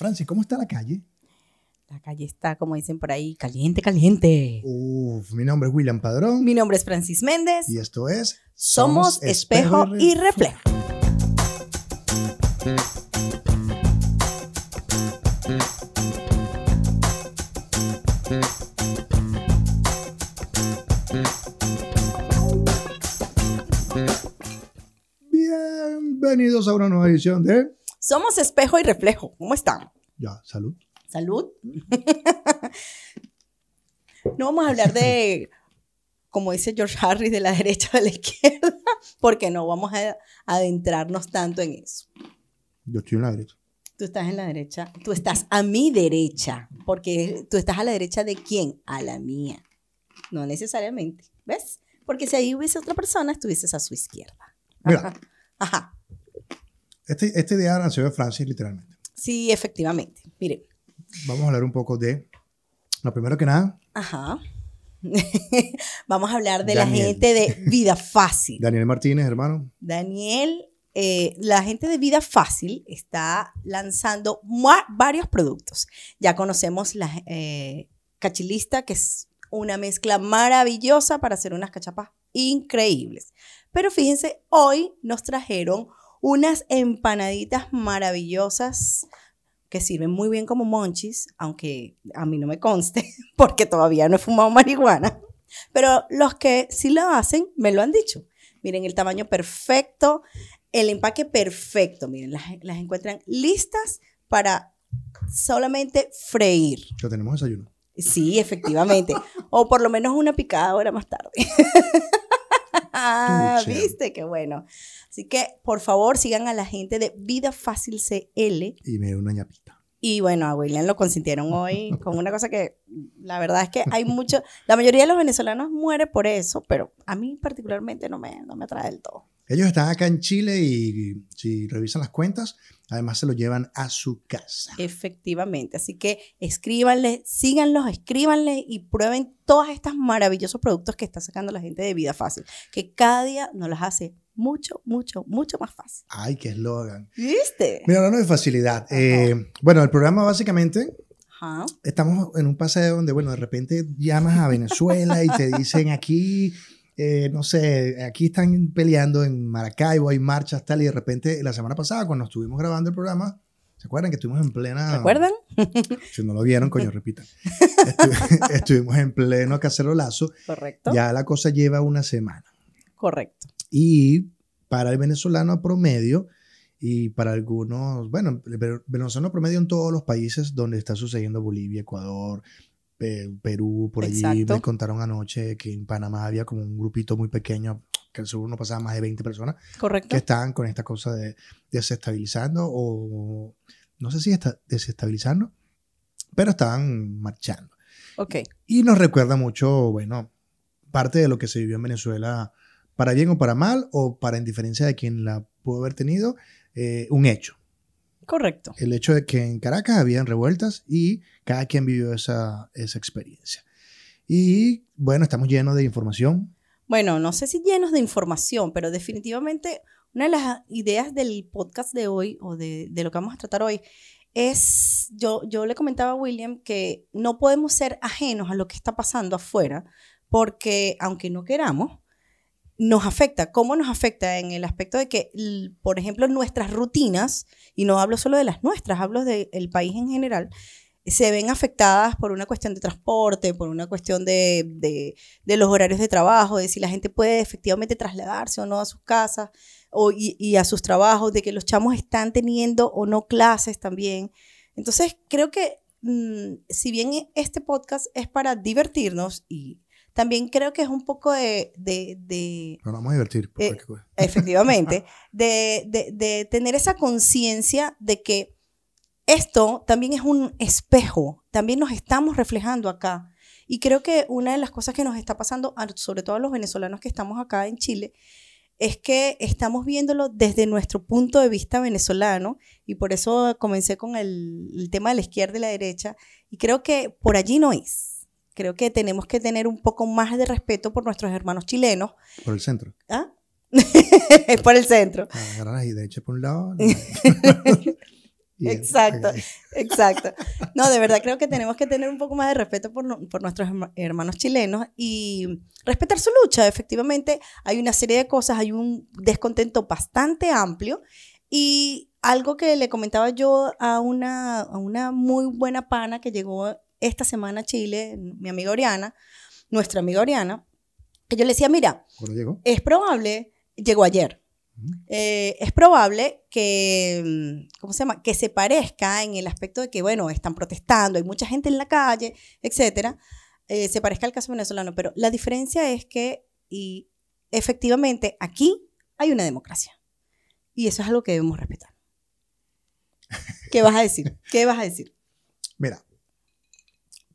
Francis, ¿cómo está la calle? La calle está, como dicen por ahí, caliente, caliente. Uf, mi nombre es William Padrón. Mi nombre es Francis Méndez. Y esto es Somos, Espejo, y Reflejo. Bienvenidos a una nueva edición de Somos Espejo y Reflejo. ¿Cómo están? Ya, salud. Salud. no vamos a hablar de, como dice George Harris, de la derecha o de la izquierda, porque no vamos a adentrarnos tanto en eso. Yo estoy en la derecha. Tú estás en la derecha, tú estás a mi derecha, porque tú estás a la derecha de quién? A la mía. No necesariamente, ¿ves? Porque si ahí hubiese otra persona, estuvieses a su izquierda. Mira, Ajá. Este, este día nació de Francis, literalmente. Sí, efectivamente. Mire. Vamos a hablar un poco de, lo primero que nada, Ajá. Vamos a hablar de la gente de Vida Fácil. Daniel Martínez, hermano. Daniel, eh, la gente de Vida Fácil está lanzando varios productos. Ya conocemos la eh, cachilista, que es una mezcla maravillosa para hacer unas cachapas increíbles. Pero fíjense, hoy nos trajeron unas empanaditas maravillosas que sirven muy bien como monchis, aunque a mí no me conste, porque todavía no he fumado marihuana. Pero los que sí lo hacen, me lo han dicho. Miren el tamaño perfecto, el empaque perfecto. Miren, las, las encuentran listas para solamente freír. Ya tenemos desayuno. Sí, efectivamente. o por lo menos una picada hora más tarde. Ah. ¿Viste? Qué bueno. Así que, por favor, sigan a la gente de Vida Fácil CL. Y me dio una ñapita. Y bueno, a William lo consintieron hoy con una cosa que la verdad es que hay mucho, la mayoría de los venezolanos muere por eso, pero a mí particularmente no me, no me atrae del todo. Ellos están acá en Chile y si revisan las cuentas, además se lo llevan a su casa. Efectivamente. Así que escríbanle, síganlos, escríbanle y prueben todos estos maravillosos productos que está sacando la gente de Vida Fácil, que cada día nos las hace mucho, mucho, mucho más fácil. Ay, qué eslogan. ¿Viste? Mira, hablando de facilidad. eh, bueno, el programa básicamente Ajá. estamos en un paseo donde, bueno, de repente llamas a Venezuela y te dicen aquí, eh, no sé, aquí están peleando en Maracaibo, hay marchas, tal, y de repente la semana pasada, cuando estuvimos grabando el programa, ¿se acuerdan que estuvimos en plena... ¿Recuerdan? Si no lo vieron, coño, repitan. Estu- estuvimos en pleno cacerolazo, Correcto. ya la cosa lleva una semana. Correcto. Y para el venezolano promedio y para algunos, bueno, el ve- venezolano promedio en todos los países donde está sucediendo Bolivia, Ecuador, Perú, por allí Exacto. me contaron anoche que en Panamá había como un grupito muy pequeño, que seguro no pasaba más de 20 personas, Correcto. que estaban con esta cosa de desestabilizando o no sé si está desestabilizando, pero estaban marchando. Ok. Y nos recuerda mucho, bueno, parte de lo que se vivió en Venezuela, para bien o para mal, o para indiferencia de quien la pudo haber tenido, eh, un hecho. Correcto. El hecho de que en Caracas habían revueltas y cada quien vivió esa, esa experiencia. Y bueno, estamos llenos de información. Bueno, no sé si llenos de información, pero definitivamente una de las ideas del podcast de hoy o de, de lo que vamos a tratar hoy es, yo, yo le comentaba a William que no podemos ser ajenos a lo que está pasando afuera, porque aunque no queramos, nos afecta. ¿Cómo nos afecta? En el aspecto de que, por ejemplo, nuestras rutinas, y no hablo solo de las nuestras, hablo del país en general, se ven afectadas por una cuestión de transporte, por una cuestión de, de, los horarios de trabajo, de si la gente puede efectivamente trasladarse o no a sus casas o, y, y a sus trabajos, de que los chamos están teniendo o no clases también. Entonces, creo que mm, si bien este podcast es para divertirnos y también creo que es un poco de, de- de- nos vamos a divertir. por Eh, cosa. efectivamente, de, de- de tener esa conciencia de que esto también es un espejo, también nos estamos reflejando acá. Y creo que una de las cosas que nos está pasando, sobre todo a los venezolanos que estamos acá en Chile, es que estamos viéndolo desde nuestro punto de vista venezolano y por eso comencé con el, el tema de la izquierda y la derecha y creo que por allí no es. Creo que tenemos que tener un poco más de respeto por nuestros hermanos chilenos. Por el centro. ¿Ah? por el centro. Agarrar ahí derecha por un lado. Y Exacto, exacto. No, de verdad creo que tenemos que tener un poco más de respeto por, por nuestros herma- hermanos chilenos y respetar su lucha. Efectivamente, hay una serie de cosas, hay un descontento bastante amplio y algo que le comentaba yo a una, a una muy buena pana que llegó esta semana a Chile, mi amiga Oriana, nuestra amiga Oriana, que yo le decía, mira, es probable, llegó ayer, eh, es probable que, mm, ¿cómo se llama? Que se parezca en el aspecto de que, bueno, están protestando, hay mucha gente en la calle, etcétera, eh, se parezca al caso venezolano, pero la diferencia es que, y efectivamente, aquí hay una democracia. Y eso es algo que debemos respetar. ¿Qué vas a decir? ¿Qué vas a decir? Mira,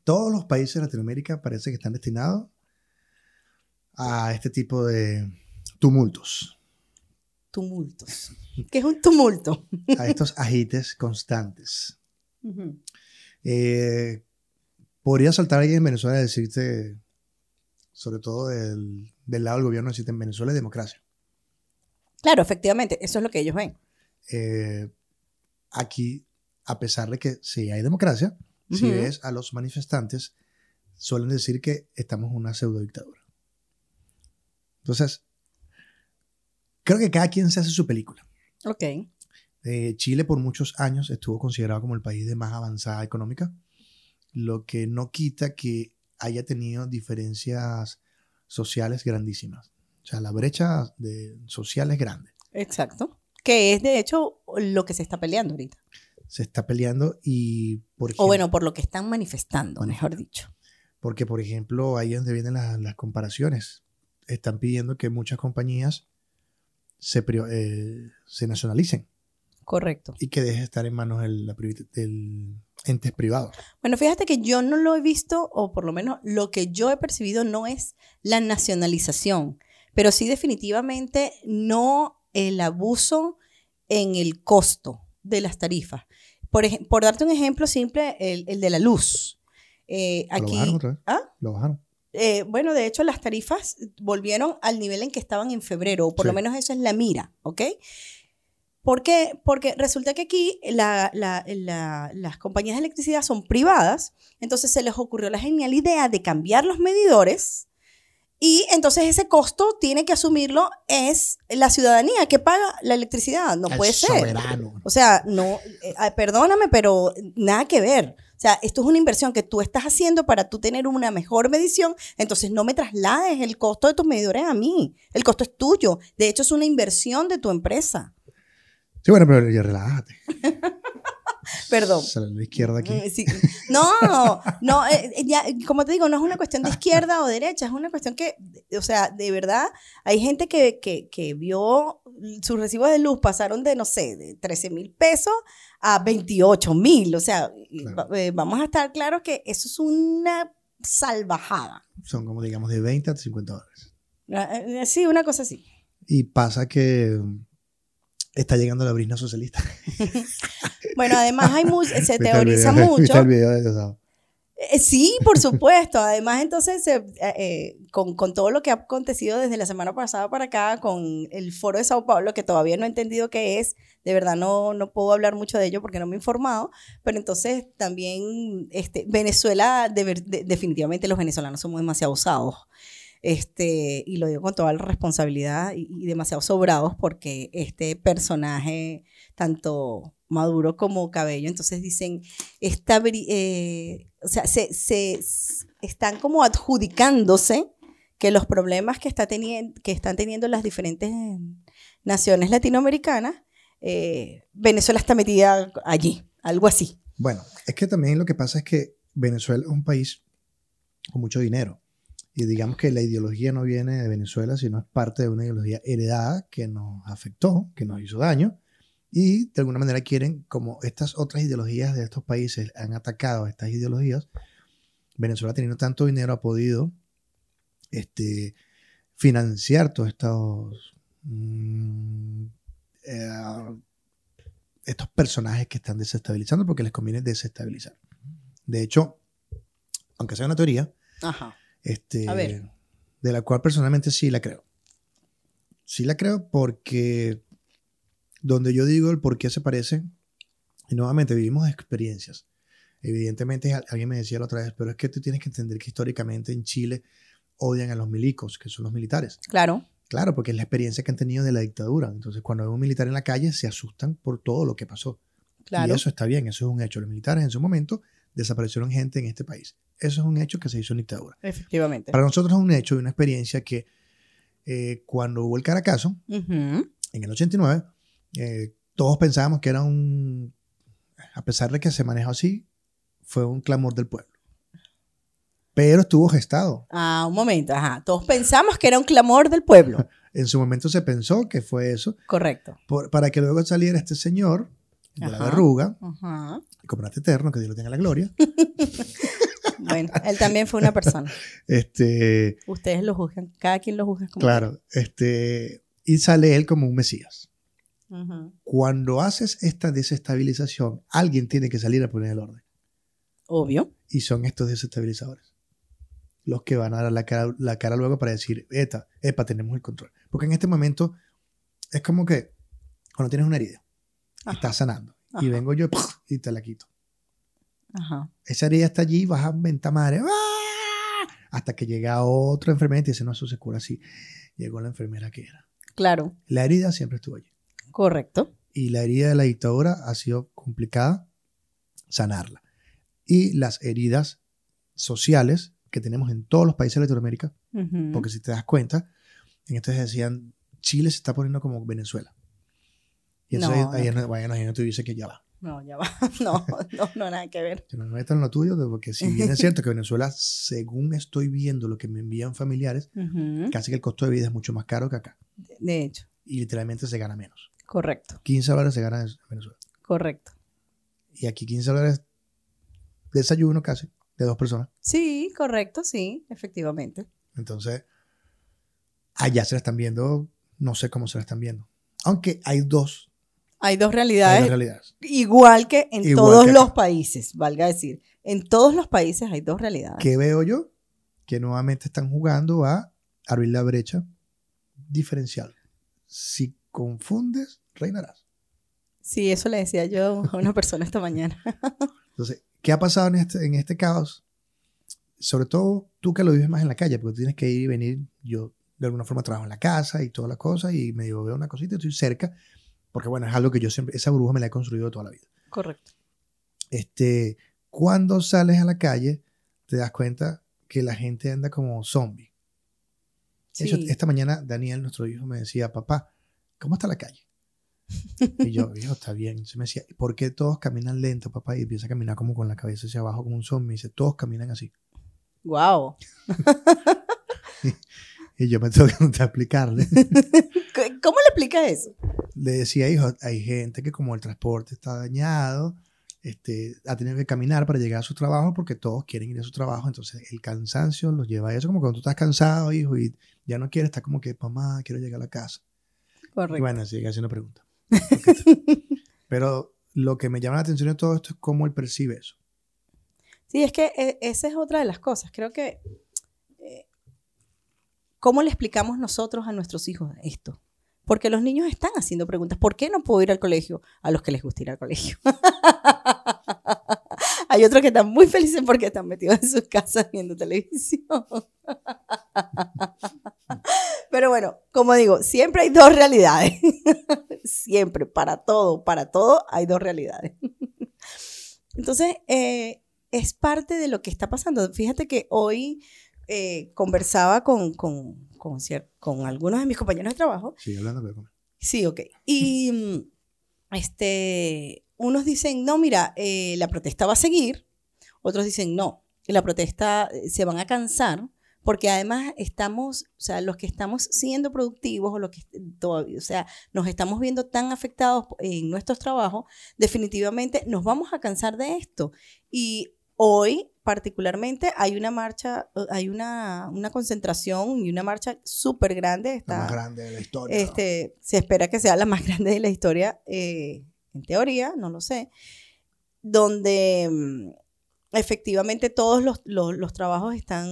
todos los países de Latinoamérica parece que están destinados a este tipo de tumultos, Tumultos. ¿Qué es un tumulto? a estos agites constantes. Eh, podría saltar alguien en Venezuela y decirte, sobre todo del, del lado del gobierno, decirte en Venezuela hay democracia. Claro, efectivamente, eso es lo que ellos ven. Eh, aquí, a pesar de que sí hay democracia, si ves a los manifestantes, suelen decir que estamos en una pseudo dictadura. Entonces, creo que cada quien se hace su película. Ok. Eh, Chile por muchos años estuvo considerado como el país de más avanzada económica, lo que no quita que haya tenido diferencias sociales grandísimas. O sea, la brecha de, social es grande. Exacto. Que es de hecho lo que se está peleando ahorita. Se está peleando y, por O bueno, por lo que están manifestando, mejor dicho. porque, por ejemplo, ahí es donde vienen las, las comparaciones. Están pidiendo que muchas compañías se, eh, se nacionalicen Correcto. y que deje de estar en manos del, del entes privados. Bueno, fíjate que yo no lo he visto, o por lo menos lo que yo he percibido no es la nacionalización, pero sí definitivamente no el abuso en el costo de las tarifas. Por, por darte un ejemplo simple, el, el de la luz. Eh, Lo aquí, bajaron otra vez. ¿Ah? Lo bajaron. Eh, bueno, de hecho, las tarifas volvieron al nivel en que estaban en febrero, o por Sí. lo menos eso es la mira, ¿ok? ¿Por qué? Porque resulta que aquí la- la- la- las compañías de electricidad son privadas, entonces se les ocurrió la genial idea de cambiar los medidores y entonces ese costo tiene que asumirlo es la ciudadanía que paga la electricidad, no El puede ser. soberano. O sea, no, eh, ah, perdóname, pero nada que ver. O sea, esto es una inversión que tú estás haciendo para tú tener una mejor medición, entonces no me traslades el costo de tus medidores a mí. El costo es tuyo. De hecho, es una inversión de tu empresa. Sí, bueno, pero ya relájate. Perdón. Sale la izquierda aquí. Mm, sí. No, no, eh, eh, ya, como te digo, no es una cuestión de izquierda o derecha, es una cuestión que, o sea, de verdad, hay gente que, que, que vio sus recibos de luz pasaron de, no sé, de 13 mil pesos a 28 mil, o sea, Claro. eh, vamos a estar claros que eso es una salvajada. Son como, digamos, de 20 a 50 dólares. Ah, Sí, una cosa así. Y pasa que está llegando la brisna socialista. Bueno, además hay se ¿Viste el teoriza video? mucho. ¿Viste el video de Diosdado? Eh, Sí, por supuesto. Además, entonces, eh, eh, con, con todo lo que ha acontecido desde la semana pasada para acá, con el foro de Sao Paulo, que todavía no he entendido qué es, de verdad no, no puedo hablar mucho de ello porque no me he informado, pero entonces también este, Venezuela, de ver- de- definitivamente los venezolanos somos demasiado usados. Este, y lo digo con toda la responsabilidad y, demasiado sobrados porque este personaje, tanto Maduro como Cabello, entonces dicen, esta, eh, o sea, se, se- están como adjudicándose que los problemas que, está que están teniendo las diferentes naciones latinoamericanas, eh, Venezuela está metida allí, algo así. Bueno, es que también lo que pasa es que Venezuela es un país con mucho dinero. Y digamos que la ideología no viene de Venezuela, sino es parte de una ideología heredada que nos afectó, que nos hizo daño. Y de alguna manera quieren, como estas otras ideologías de estos países han atacado estas ideologías, Venezuela teniendo tanto dinero ha podido este, financiar todos estos, mm, eh, estos personajes que están desestabilizando porque les conviene desestabilizar. De hecho, aunque sea una teoría, Ajá. Este, A ver. de la cual personalmente sí la creo. Sí la creo porque donde yo digo el por qué se parecen Y nuevamente vivimos experiencias. Evidentemente, alguien me decía la otra vez, pero es que tú tienes que entender que históricamente en Chile odian a los milicos, que son los militares. Claro. Claro, porque es la experiencia que han tenido de la dictadura. Entonces, cuando hay un militar en la calle, se asustan por todo lo que pasó. Claro. Y eso está bien, eso es un hecho. Los militares en su momento desaparecieron gente en este país. Eso es un hecho que se hizo en dictadura. Efectivamente. Para nosotros es un hecho y una experiencia que eh, cuando hubo el Caracazo, Ujú. en el 89, eh, todos pensábamos que era un, a pesar de que se manejó así, fue un clamor del pueblo. Pero estuvo gestado. Ah, un momento, ajá. Todos pensamos que era un clamor del pueblo. En su momento se pensó que fue eso, Correcto. por- para que luego saliera este señor de la verruga, Ajá. comandante eterno, que Dios lo tenga en la gloria, Bueno, él también fue una persona. este, Ustedes lo juzgan, cada quien lo juzga como. claro, este, y sale él como un mesías. Cuando haces esta desestabilización, alguien tiene que salir a poner el orden. Obvio. Y son estos desestabilizadores. Los que van a dar la cara, la cara luego para decir, Eta, epa, tenemos el control. Porque en este momento es como que cuando tienes una herida, Ajá. estás sanando. Y vengo yo y te la quito. Ajá. Esa herida está allí, vas a mentar madre. ¡ah! Hasta que llega otra enfermera y te dice, no, eso se cura así. Llegó la enfermera que era. Claro. La herida siempre estuvo allí. Correcto. y la herida de la dictadura ha sido complicada sanarla. Y las heridas sociales que tenemos en todos los países de Latinoamérica, Ujú. porque si te das cuenta, en estos decían, Chile se está poniendo como Venezuela. Y No, entonces ahí, no ahí, bueno, ahí no te dice que ya va. No, ya va. No, no, no, nada que ver. No me metan en lo tuyo, porque si bien es cierto que Venezuela, según estoy viendo lo que me envían familiares, Ujú. casi que el costo de vida es mucho más caro que acá. De hecho, Y literalmente se gana menos. correcto, 15 dólares se gana en Venezuela. correcto. Y aquí 15 dólares desayuno casi de dos personas. Sí, correcto, sí, efectivamente. Entonces, allá se la están viendo, no sé cómo se la están viendo. Aunque hay dos, Hay dos hay realidades, dos realidades. igual que en Igual todos que los países, valga decir. En todos los países hay dos realidades. ¿Qué veo yo? Que nuevamente están jugando a abrir la brecha diferencial. Si confundes, reinarás. Sí, eso le decía yo a una persona esta mañana. Entonces, ¿qué ha pasado en este, en este caos? Sobre todo tú que lo vives más en la calle, porque tienes que ir y venir. Yo de alguna forma trabajo en la casa y todas las cosas y medio veo una cosita estoy cerca, porque bueno, es algo que yo siempre, esa burbuja me la he construido toda la vida. Correcto. Este, cuando sales a la calle, te das cuenta que la gente anda como zombie. Hecho, Sí. esta mañana Daniel, nuestro hijo, me decía, papá, ¿cómo está la calle? Y yo, hijo, está bien. Entonces me decía, ¿por qué todos caminan lento, papá? Y empieza a caminar como con la cabeza hacia abajo, como un zombie. Me dice, todos caminan así. Wow. Y yo me tengo que explicarle. ¿Cómo le explica eso? Le decía, hijo, hay gente que como el transporte está dañado, este, ha tenido que caminar para llegar a su trabajo porque todos quieren ir a su trabajo. Entonces el cansancio los lleva a eso, como cuando tú estás cansado, hijo, y ya no quieres, está como que, mamá, quiero llegar a la casa. Y Correcto. bueno, sigue haciendo preguntas. Pero lo que me llama la atención de todo esto es cómo él percibe eso. Sí, es que eh, esa es otra de las cosas. Creo que, ¿cómo le explicamos nosotros a nuestros hijos esto? Porque los niños están haciendo preguntas. ¿Por qué no puedo ir al colegio? A los que les gusta ir al colegio. Hay otros que están muy felices porque están metidos en sus casas viendo televisión. Pero bueno, como digo, siempre hay dos realidades. siempre, para todo, para todo hay dos realidades. Entonces, eh, es parte de lo que está pasando. Fíjate que hoy eh, conversaba con, con, con, con algunos de mis compañeros de trabajo. Sigue hablando, comer. Sí, ok. Y mm, este, unos dicen, no, mira, eh, la protesta va a seguir. Otros dicen, no, la protesta eh, se van a cansar. Porque además estamos, o sea, los que estamos siendo productivos o los que todavía, o sea, nos estamos viendo tan afectados en nuestros trabajos, definitivamente nos vamos a cansar de esto. Y hoy, particularmente, hay una marcha, hay una, una concentración y una marcha súper grande. La Está, más grande de la historia. este, se espera que sea la más grande de la historia, eh, en teoría, no lo sé, donde mm, efectivamente todos los, los- los trabajos están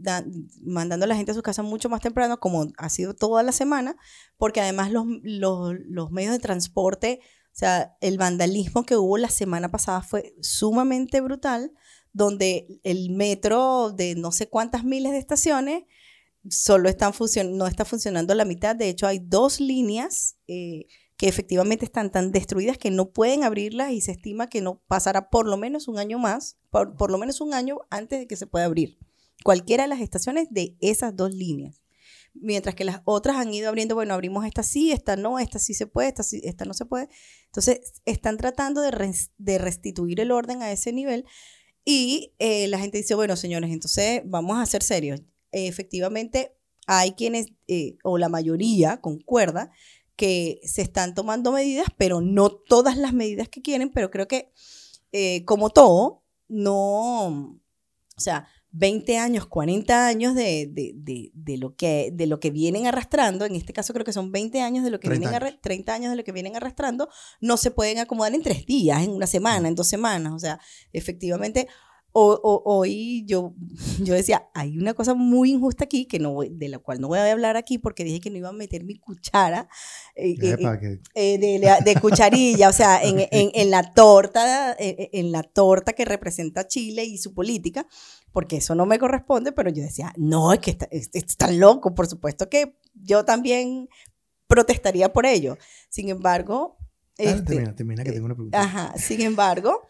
da- mandando a la gente a su casa mucho más temprano, como ha sido toda la semana, porque además los, los- los medios de transporte O sea, el vandalismo que hubo la semana pasada fue sumamente brutal, donde el metro de no sé cuántas miles de estaciones solo están no está funcionando la mitad. De hecho, hay dos líneas eh, que efectivamente están tan destruidas que no pueden abrirlas y se estima que no pasará por lo menos un año más, por, por lo menos un año antes de que se pueda abrir cualquiera de las estaciones de esas dos líneas. Mientras que las otras han ido abriendo, bueno, abrimos esta sí, esta no, esta sí se puede, esta, sí, esta no se puede. Entonces, están tratando de, de restituir el orden a ese nivel. Y eh, la gente dice, bueno, señores, entonces vamos a ser serios. efectivamente, hay quienes, eh, o la mayoría, concuerda, que se están tomando medidas, pero no todas las medidas que quieren, pero creo que, eh, como todo, no, o sea, 20 años, 40 años de, lo que, de lo que vienen arrastrando, en este caso creo que son 20 años de lo que vienen años. 30 años de lo que vienen arrastrando, no se pueden acomodar en tres días, en una semana, en dos semanas. O sea, efectivamente, o, hoy yo, yo decía, hay una cosa muy injusta aquí que no de la cual no voy a hablar aquí porque dije que no iba a meter mi cuchara eh, eh, eh, de, cucharilla, o sea, en, en, la torta, en, la torta que representa Chile y su política, porque eso no me corresponde, pero yo decía, no, es que está, está loco, por supuesto que yo también protestaría por ello. Sin embargo... Este, termina, termina, que tengo una pregunta. Ajá, sin embargo...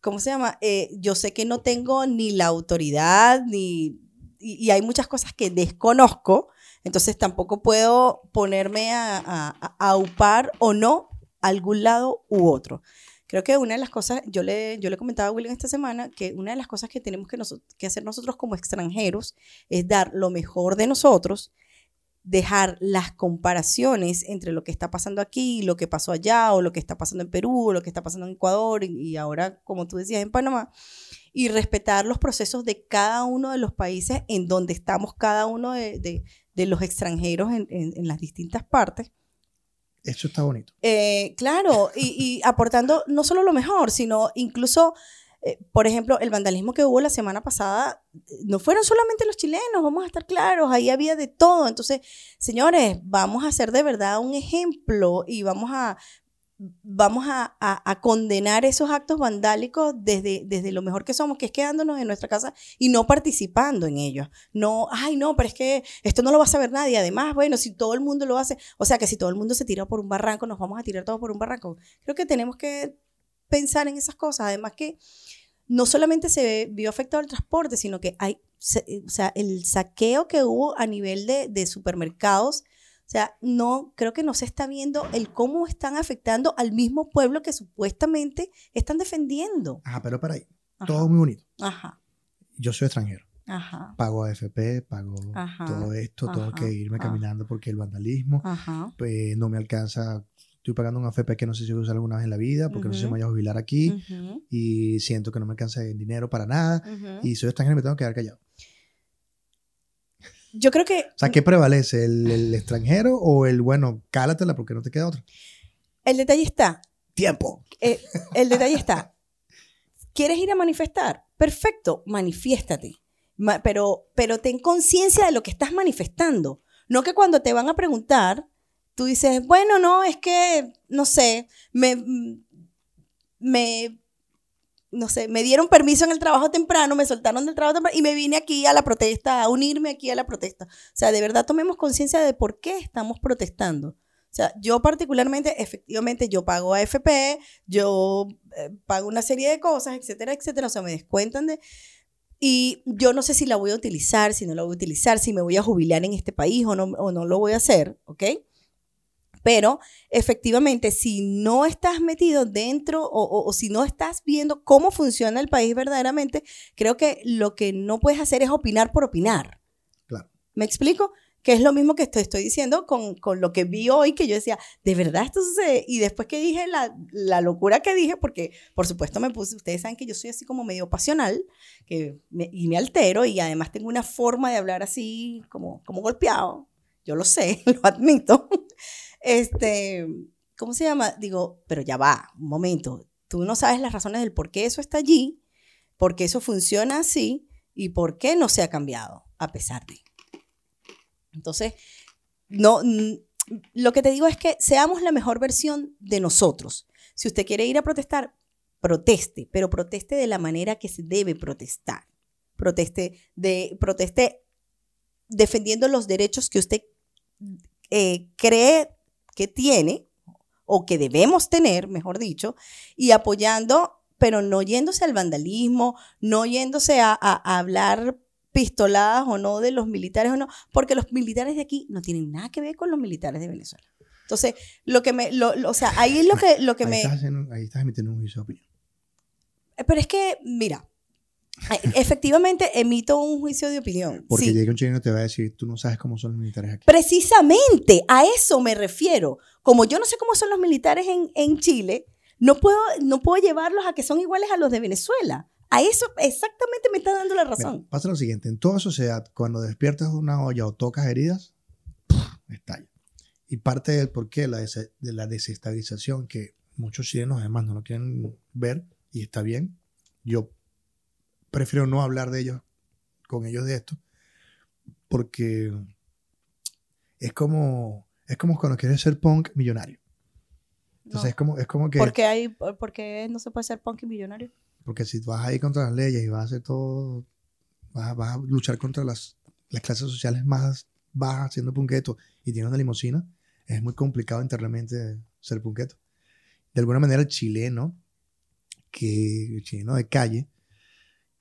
¿cómo se llama? Eh, yo sé que no tengo ni la autoridad, ni, y, hay muchas cosas que desconozco, entonces tampoco puedo ponerme a, a, a, upar o no algún lado u otro. Creo que una de las cosas, yo le, yo le comentaba a William esta semana, que una de las cosas que tenemos que, que hacer nosotros como extranjeros es dar lo mejor de nosotros dejar las comparaciones entre lo que está pasando aquí, lo que pasó allá, o lo que está pasando en Perú, o lo que está pasando en Ecuador, y ahora, como tú decías, en Panamá, y respetar los procesos de cada uno de los países en donde estamos cada uno de, los extranjeros en, las distintas partes. Eso está bonito. Eh, claro, y, y aportando no solo lo mejor, sino incluso eh, por ejemplo, el vandalismo que hubo la semana pasada, no fueron solamente los chilenos, vamos a estar claros, ahí había de todo. Entonces, señores, vamos a hacer de verdad un ejemplo y vamos a, vamos a, condenar esos actos vandálicos desde, desde lo mejor que somos, que es quedándonos en nuestra casa y no participando en ellos. No, ay, no, pero es que esto no lo va a saber nadie. Además, bueno, si todo el mundo lo hace, o sea, que si todo el mundo se tira por un barranco, nos vamos a tirar todos por un barranco. Creo que tenemos que pensar en esas cosas. Además que no solamente se vio afectado el transporte, sino que hay, o sea, el saqueo que hubo a nivel de, supermercados, o sea, no, creo que no se está viendo el cómo están afectando al mismo pueblo que supuestamente están defendiendo. Ajá, pero para ahí, todo muy bonito. Ajá. Yo soy extranjero. Ajá. Pago AFP, pago todo esto, tengo que irme caminando porque el vandalismo, pues no me alcanza estoy pagando un AFP que no sé si voy a usar alguna vez en la vida, porque no sé si me voy a jubilar aquí, y siento que no me alcanza el dinero para nada, y soy extranjero y me tengo que quedar callado. Yo creo que... O sea, ¿qué prevalece? ¿El, extranjero o el, bueno, cálatela porque no te queda otra? El detalle está... Tiempo. Eh, el detalle está... ¿Quieres ir a manifestar? Perfecto, manifiéstate. pero, pero ten conciencia de lo que estás manifestando. No que cuando te van a preguntar, tú dices, bueno, no, es que, no sé, me, me, no sé, me dieron permiso en el trabajo temprano, me soltaron del trabajo temprano y me vine aquí a la protesta, a unirme aquí a la protesta. O sea, de verdad tomemos conciencia de por qué estamos protestando. O sea, yo particularmente, efectivamente, yo pago AFP, yo eh, pago una serie de cosas, etcétera, etcétera. O sea, me descuentan de... Y yo no sé si la voy a utilizar, si no la voy a utilizar, si me voy a jubilar en este país o no, o no lo voy a hacer, ¿ok? Pero efectivamente, si no estás metido dentro o, si no estás viendo cómo funciona el país verdaderamente, creo que lo que no puedes hacer es opinar por opinar. Claro. ¿Me explico? Que es lo mismo que estoy, estoy diciendo con, con, lo que vi hoy, que yo decía, ¿de verdad esto sucede? Y después que dije la, la, locura que dije, porque por supuesto me puse, ustedes saben que yo soy así como medio pasional, que y me altero, y además tengo una forma de hablar así como, como golpeado. Yo lo sé, lo admito. Este, ¿cómo se llama? Digo, pero ya va, un momento. Tú no sabes las razones del por qué eso está allí, por qué eso funciona así y por qué no se ha cambiado a pesar de. Entonces, no, lo que te digo es que seamos la mejor versión de nosotros. Si usted quiere ir a protestar, proteste, pero proteste de la manera que se debe protestar. Proteste, de, proteste defendiendo los derechos que usted eh, cree que tiene o que debemos tener, mejor dicho, y apoyando, pero no yéndose al vandalismo, no yéndose a, a hablar pistoladas o no de los militares o no, porque los militares de aquí no tienen nada que ver con los militares de Venezuela. Entonces, lo que me, lo, o sea, ahí es lo que, lo que ahí me... Estás haciendo- ahí estás emitiendo un juicio de opinión. Pero es que, mira, eh, efectivamente emito un juicio de opinión. Porque sí. llega un chileno y te va a decir, tú no sabes cómo son los militares aquí. Precisamente a eso me refiero. Como yo no sé cómo son los militares en, en Chile, no puedo, no puedo llevarlos a que son iguales a los de Venezuela. A eso exactamente me está dando la Mira, razón. pasa lo siguiente, en toda sociedad, cuando despiertas una olla o tocas heridas, estalla. Y parte del porqué la, de la desestabilización que muchos chilenos además no lo quieren ver, y está bien, yo prefiero no hablar de ellos, con ellos de esto, porque es como, es como cuando quieres ser punk millonario. Entonces No. es, como, es como que... ¿Por qué hay, por qué no se puede ser punk y millonario? Porque si vas a ir contra las leyes y vas a hacer todo, vas vas a luchar contra las, las clases sociales más bajas siendo punqueto y tienes una limusina, es muy complicado internamente ser punqueto. De alguna manera el chileno, que, el chileno de calle,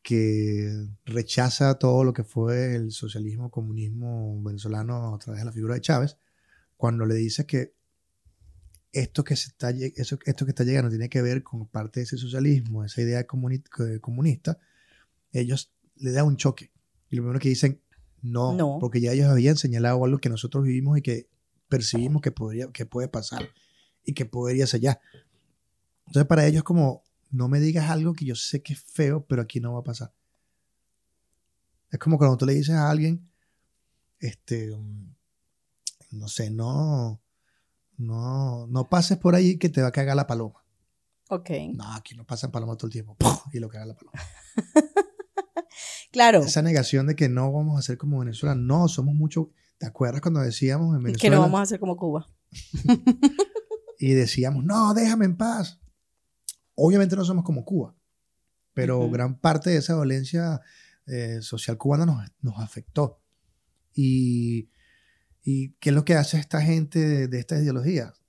que rechaza todo lo que fue el socialismo, comunismo venezolano a través de la figura de Chávez, cuando le dice que esto que, se está, eso, esto que está llegando tiene que ver con parte de ese socialismo, esa idea comuni- que- comunista, ellos le da un choque. Y lo primero que dicen, no, No. porque ya ellos habían señalado algo que nosotros vivimos y que percibimos que, podría, que puede pasar y que podría ser ya. Entonces para ellos como, no me digas algo que yo sé que es feo, pero aquí no va a pasar. Es como cuando tú le dices a alguien, este, no sé, no, no, no pases por ahí que te va a cagar la paloma. Ok. No, aquí no pasan palomas todo el tiempo. Y lo caga la paloma. Claro, Esa negación de que no vamos a ser como Venezuela. No, somos mucho. ¿Te acuerdas cuando decíamos en que Venezuela? no vamos a hacer como Cuba. Y decíamos, no, déjame en paz. Obviamente no somos como Cuba, pero gran parte de esa violencia eh, social cubana nos, nos afectó. Y, ¿Y qué es lo que hace esta gente de, de estas ideologías?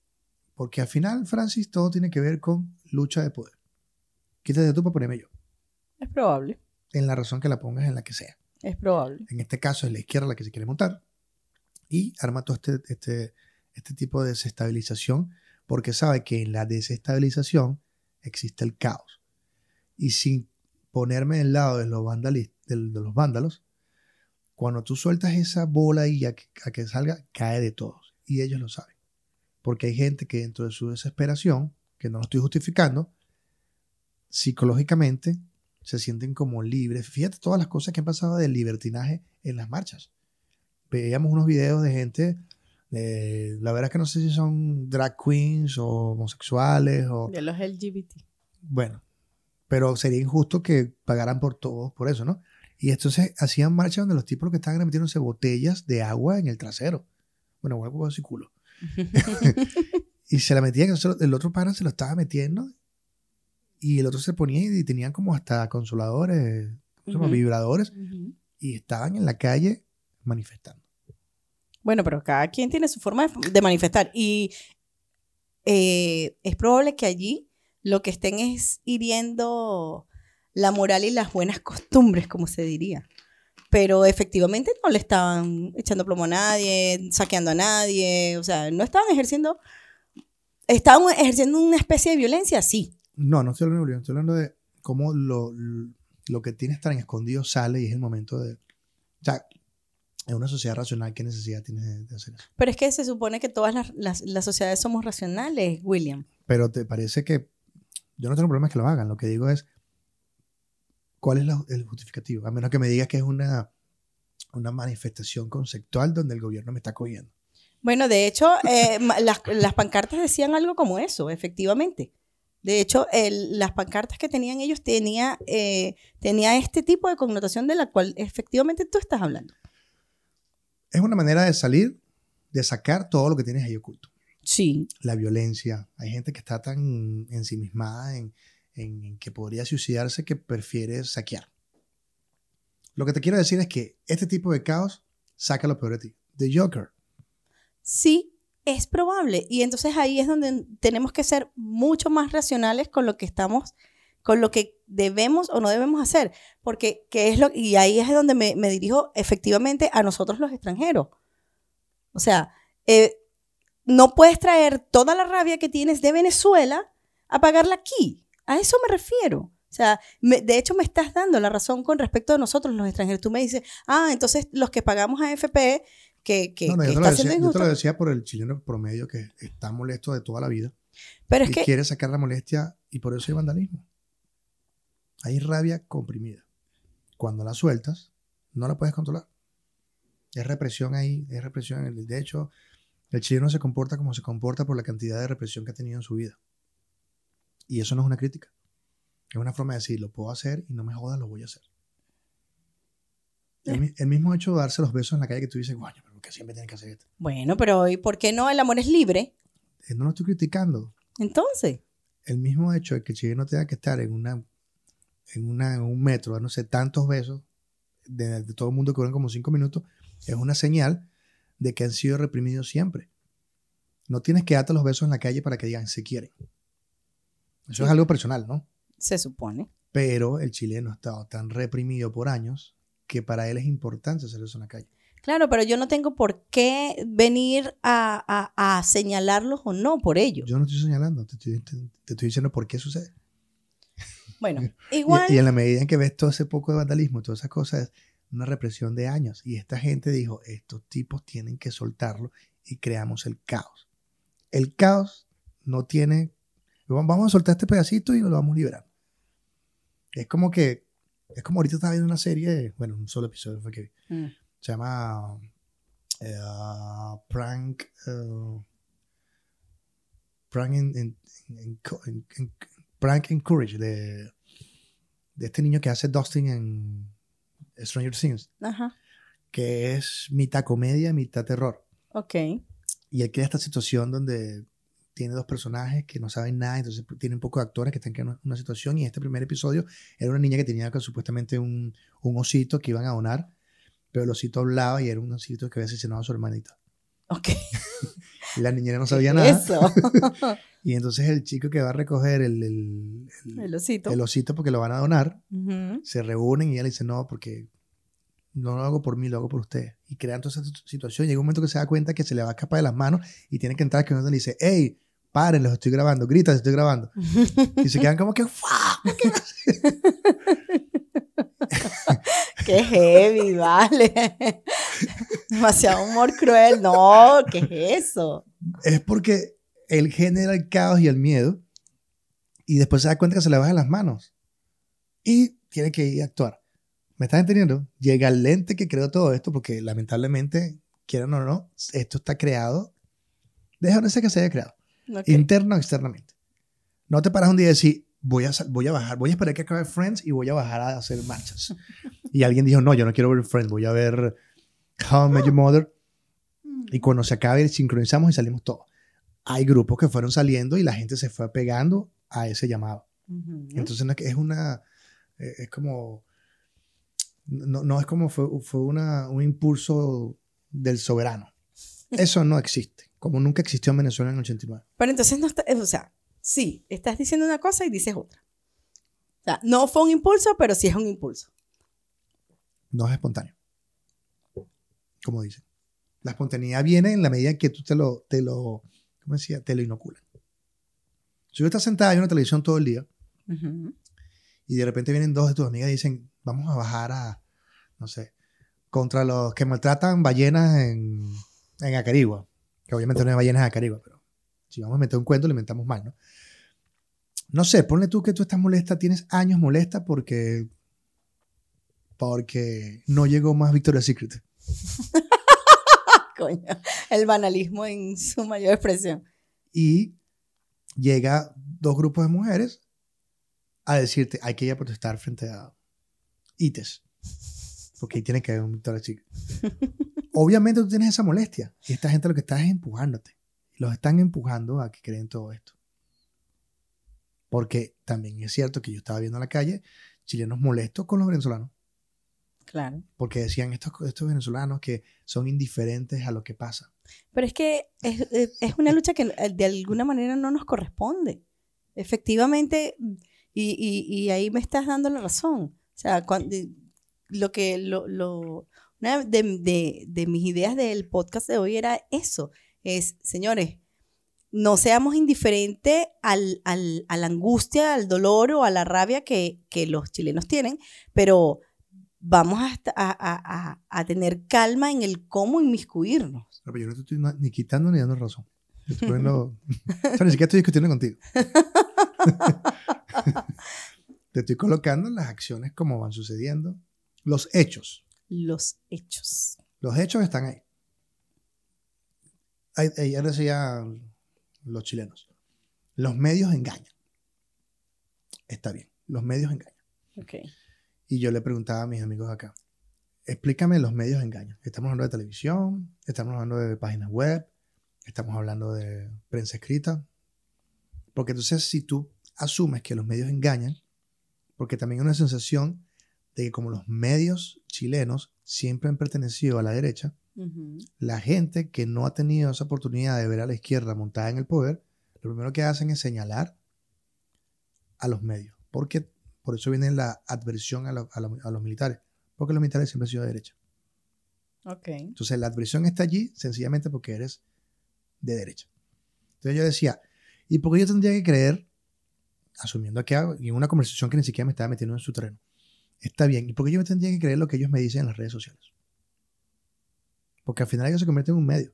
Porque al final, Francis, todo tiene que ver con lucha de poder. Quítate tú para ponerme yo. Es probable, En la razón que la pongas, en la que sea. es probable. En este caso es la izquierda la que se quiere montar. Y arma todo este, este, este tipo de desestabilización porque sabe que en la desestabilización existe el caos. Y sin ponerme del lado de los, de los vándalos, cuando tú sueltas esa bola y a que salga, cae de todos. Y ellos lo saben. Porque hay gente que dentro de su desesperación, que no lo estoy justificando, psicológicamente se sienten como libres. Fíjate todas las cosas que han pasado del libertinaje en las marchas. Veíamos unos videos de gente, eh, la verdad es que no sé si son drag queens o homosexuales o De los LGBT. bueno, pero sería injusto que pagaran por todos por eso, ¿no? Y entonces hacían marchas donde los tipos que estaban metiéndose botellas de agua en el trasero. Bueno, huevo así culo. Y se la metían, el otro- pana se lo estaba metiendo y el otro se ponía y tenían como hasta consoladores. Ujú. vibradores y estaban en la calle manifestando. Bueno, pero cada quien tiene su forma de, manifestar. Y eh, es probable que allí lo que estén es hiriendo la moral y las buenas costumbres, como se diría. Pero efectivamente no le estaban echando plomo a nadie, saqueando a nadie, o sea, no estaban ejerciendo, estaban ejerciendo una especie de violencia, sí. No, no estoy hablando de violencia, estoy hablando de cómo lo, lo que tienes tan escondido sale y es el momento de... O sea, en una sociedad racional, ¿qué necesidad tienes de, hacer eso? Pero es que se supone que todas las, las- las sociedades somos racionales, William. Pero te parece que... Yo no tengo problema que lo hagan, lo que digo es... ¿Cuál es la- el justificativo? A menos que me digas que es una, una manifestación conceptual donde el gobierno me está cogiendo. Bueno, de hecho, eh, las, las pancartas decían algo como eso, efectivamente. De hecho, el- las pancartas que tenían ellos tenía, eh, tenía este tipo de connotación de la cual efectivamente tú estás hablando. Es una manera de salir de sacar todo lo que tienes ahí oculto. Sí. La violencia. Hay gente que está tan ensimismada en, en que podría suicidarse que prefiere saquear. Lo que te quiero decir es que este tipo de caos saca lo peor de ti. The Joker. Sí, es probable. Y entonces ahí es donde tenemos que ser mucho más racionales con lo que estamos, con lo que debemos o no debemos hacer. Porque, ¿qué es lo, y ahí es donde me, me dirijo efectivamente a nosotros los extranjeros. O sea, eh, no puedes traer toda la rabia que tienes de Venezuela a pagarla aquí. A eso me refiero. O sea, de hecho me estás dando la razón con respecto a nosotros los extranjeros. Tú me dices, ah, entonces los que pagamos a FP, que, que, no, no, que yo, te está lo decía, yo te lo decía por el chileno promedio que está molesto de toda la vida Pero es y que, quiere sacar la molestia y por eso hay vandalismo. Hay rabia comprimida. Cuando la sueltas, no la puedes controlar. Es represión ahí, es represión. De hecho, el chileno se comporta como se comporta por la cantidad de represión que ha tenido en su vida. Y eso no es una crítica. Es una forma de decir, lo puedo hacer y no me jodas, lo voy a hacer. El, mi- el mismo hecho de darse los besos en la calle que tú dices, guayo, pero que siempre tienen que hacer esto. bueno, pero ¿y por qué no? El amor es libre. Eh, No lo estoy criticando. Entonces, El mismo hecho de que el chileno tenga que estar en una en, una, en un metro, no sé, tantos besos de, de todo el mundo que duran como cinco minutos, es una señal de que han sido reprimidos siempre. No tienes que darte los besos en la calle para que digan se quieren. Eso Sí. es algo personal, ¿no? se supone. Pero el chileno ha estado tan reprimido por años que para él es importante hacer eso en la calle. Claro, pero yo no tengo por qué venir a, a- a señalarlos o no por ello. Yo no estoy señalando, te estoy, te- te estoy diciendo por qué sucede. Bueno, igual. Y, en la medida en que ves todo ese poco de vandalismo, todas esas cosas, es una represión de años. Y esta gente dijo, estos tipos tienen que soltarlo y creamos el caos. El caos no tiene, vamos a soltar este pedacito y lo vamos a liberar. Es como que, es como ahorita estaba viendo una serie, bueno, un solo episodio fue que vi. Mm. Se llama eh, Prank, eh, Prank in- Prank and Courage de, de este niño que hace Dustin en Stranger Things, Ajá. que es mitad comedia, mitad terror. Ok. Y él crea esta situación donde tiene dos personajes que no saben nada, entonces tiene un poco de actores que están en una situación. Y este primer episodio era una niña que tenía supuestamente un, un osito que iban a donar, pero el osito hablaba y era un osito que había asesinado a su hermanita. Ok. Y la niñera no sabía nada. Eso. Y entonces el chico que va a recoger el, el- el- El osito. el osito porque lo van a donar, se reúnen y ella le dice, no, porque no lo hago por mí, lo hago por usted. Y crean toda esa situ- situación. Llega un momento que se da cuenta que se le va a escapar de las manos y tiene que entrar, que uno le dice, hey, paren, los estoy grabando, grita, estoy grabando. Y se quedan como que, ¡fuah! Qué heavy, vale. Demasiado humor cruel. No, ¿qué es eso? Es porque él genera el caos y el miedo y después se da cuenta que se le bajan las manos. Y tiene que ir a actuar. ¿Me estás entendiendo? Llega el lente que creó todo esto porque lamentablemente, quieran o no, esto está creado. Deja donde sea que se haya creado. Ok. interno o externamente. No te paras un día y decir, voy a, voy a bajar, voy a esperar que acabe Friends y voy a bajar a hacer marchas. y alguien dijo, no, yo no quiero ver Friends, voy a ver How I Met Your Mother. Y cuando se acabe, sincronizamos y salimos todos. Hay grupos que fueron saliendo y la gente se fue pegando a ese llamado. Ujú. Entonces no es una, eh, es como, no, no es como fue, fue una, un impulso del soberano. Eso no existe, como nunca existió en Venezuela en el 89. Pero entonces no está, o sea, sí, estás diciendo una cosa y dices otra. O sea, no fue un impulso, pero sí es un impulso. No es espontáneo. Como dicen. La espontaneidad viene en la medida en que tú te lo, te lo, ¿cómo decía? Te lo inoculan. Si tú estás sentada en una televisión todo el día y de repente vienen dos de tus amigas y dicen, vamos a bajar a, no sé, contra los que maltratan ballenas en, en Acarigua. Que obviamente no hay ballenas en Acarigua, pero si vamos a meter un cuento, le inventamos mal, ¿no? No sé, ponle tú que tú estás molesta, tienes años molesta porque, porque no llegó más Victoria's Secret. Coño, el banalismo en su mayor expresión. y llega dos grupos de mujeres a decirte hay que ir a protestar frente a ITES porque ahí tiene que haber un Victoria's Secret obviamente tú tienes esa molestia. Y esta gente lo que está es empujándote. Los están empujando a que creen todo esto. Porque también es cierto que yo estaba viendo en la calle chilenos molestos con los venezolanos. Claro. Porque decían estos, estos venezolanos que son indiferentes a lo que pasa. Pero es que es, es una lucha que eh, de alguna manera no nos corresponde. Efectivamente, y, y, y ahí me estás dando la razón. O sea, cuando, lo que lo, lo una de, de, de, mis ideas del podcast de hoy era eso. Es, señores, no seamos indiferentes al, al, a la angustia, al dolor o a la rabia que, que los chilenos tienen, pero vamos a, a, a, a, tener calma en el cómo inmiscuirnos. Pero yo no te estoy ni quitando ni dando razón. Estoy poniendo, o sea, ni siquiera estoy discutiendo contigo. te estoy colocando las acciones como van sucediendo, los hechos. Los hechos. Los hechos están ahí. Ayer decía los chilenos, los medios engañan. Está bien, los medios engañan. Okay. Y yo le preguntaba a mis amigos acá, explícame los medios engañan. Estamos hablando de televisión, estamos hablando de páginas web, estamos hablando de prensa escrita. Porque entonces si tú asumes que los medios engañan, porque también hay una sensación de que como los medios chilenos siempre han pertenecido a la derecha, uh -huh. la gente que no ha tenido esa oportunidad de ver a la izquierda montada en el poder, lo primero que hacen es señalar a los medios. Porque por eso viene la adversión a, lo, a, lo, a los militares, porque los militares siempre han sido de derecha. Okay. Entonces la adversión está allí sencillamente porque eres de derecha. Entonces yo decía, ¿y por qué yo tendría que creer, asumiendo que hago, en una conversación que ni siquiera me estaba metiendo en su terreno, está bien, ¿y por qué yo tendría que creer lo que ellos me dicen en las redes sociales? Porque al final ellos se convierten en un medio.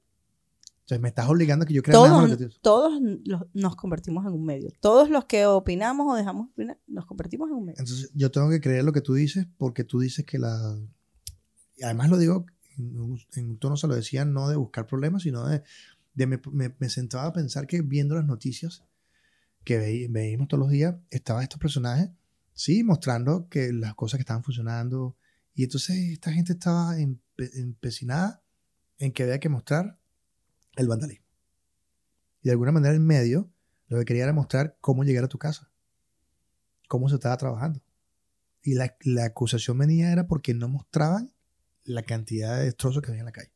Entonces me estás obligando a que yo crea todos, más Todos los, nos convertimos en un medio. Todos los que opinamos o dejamos opinar, nos convertimos en un medio. Entonces yo tengo que creer lo que tú dices porque tú dices que la... Y además lo digo en un, en un tono, se lo decía, no de buscar problemas, sino de... de me, me, me, sentaba a pensar que viendo las noticias que ve, veíamos todos los días, estaban estos personajes, sí, mostrando que las cosas que estaban funcionando. Y entonces esta gente estaba empe empecinada en que había que mostrar el vandalismo. Y de alguna manera el medio lo que quería era mostrar cómo llegar a tu casa, cómo se estaba trabajando. Y la, la acusación venía era porque no mostraban la cantidad de destrozos que había en la calle.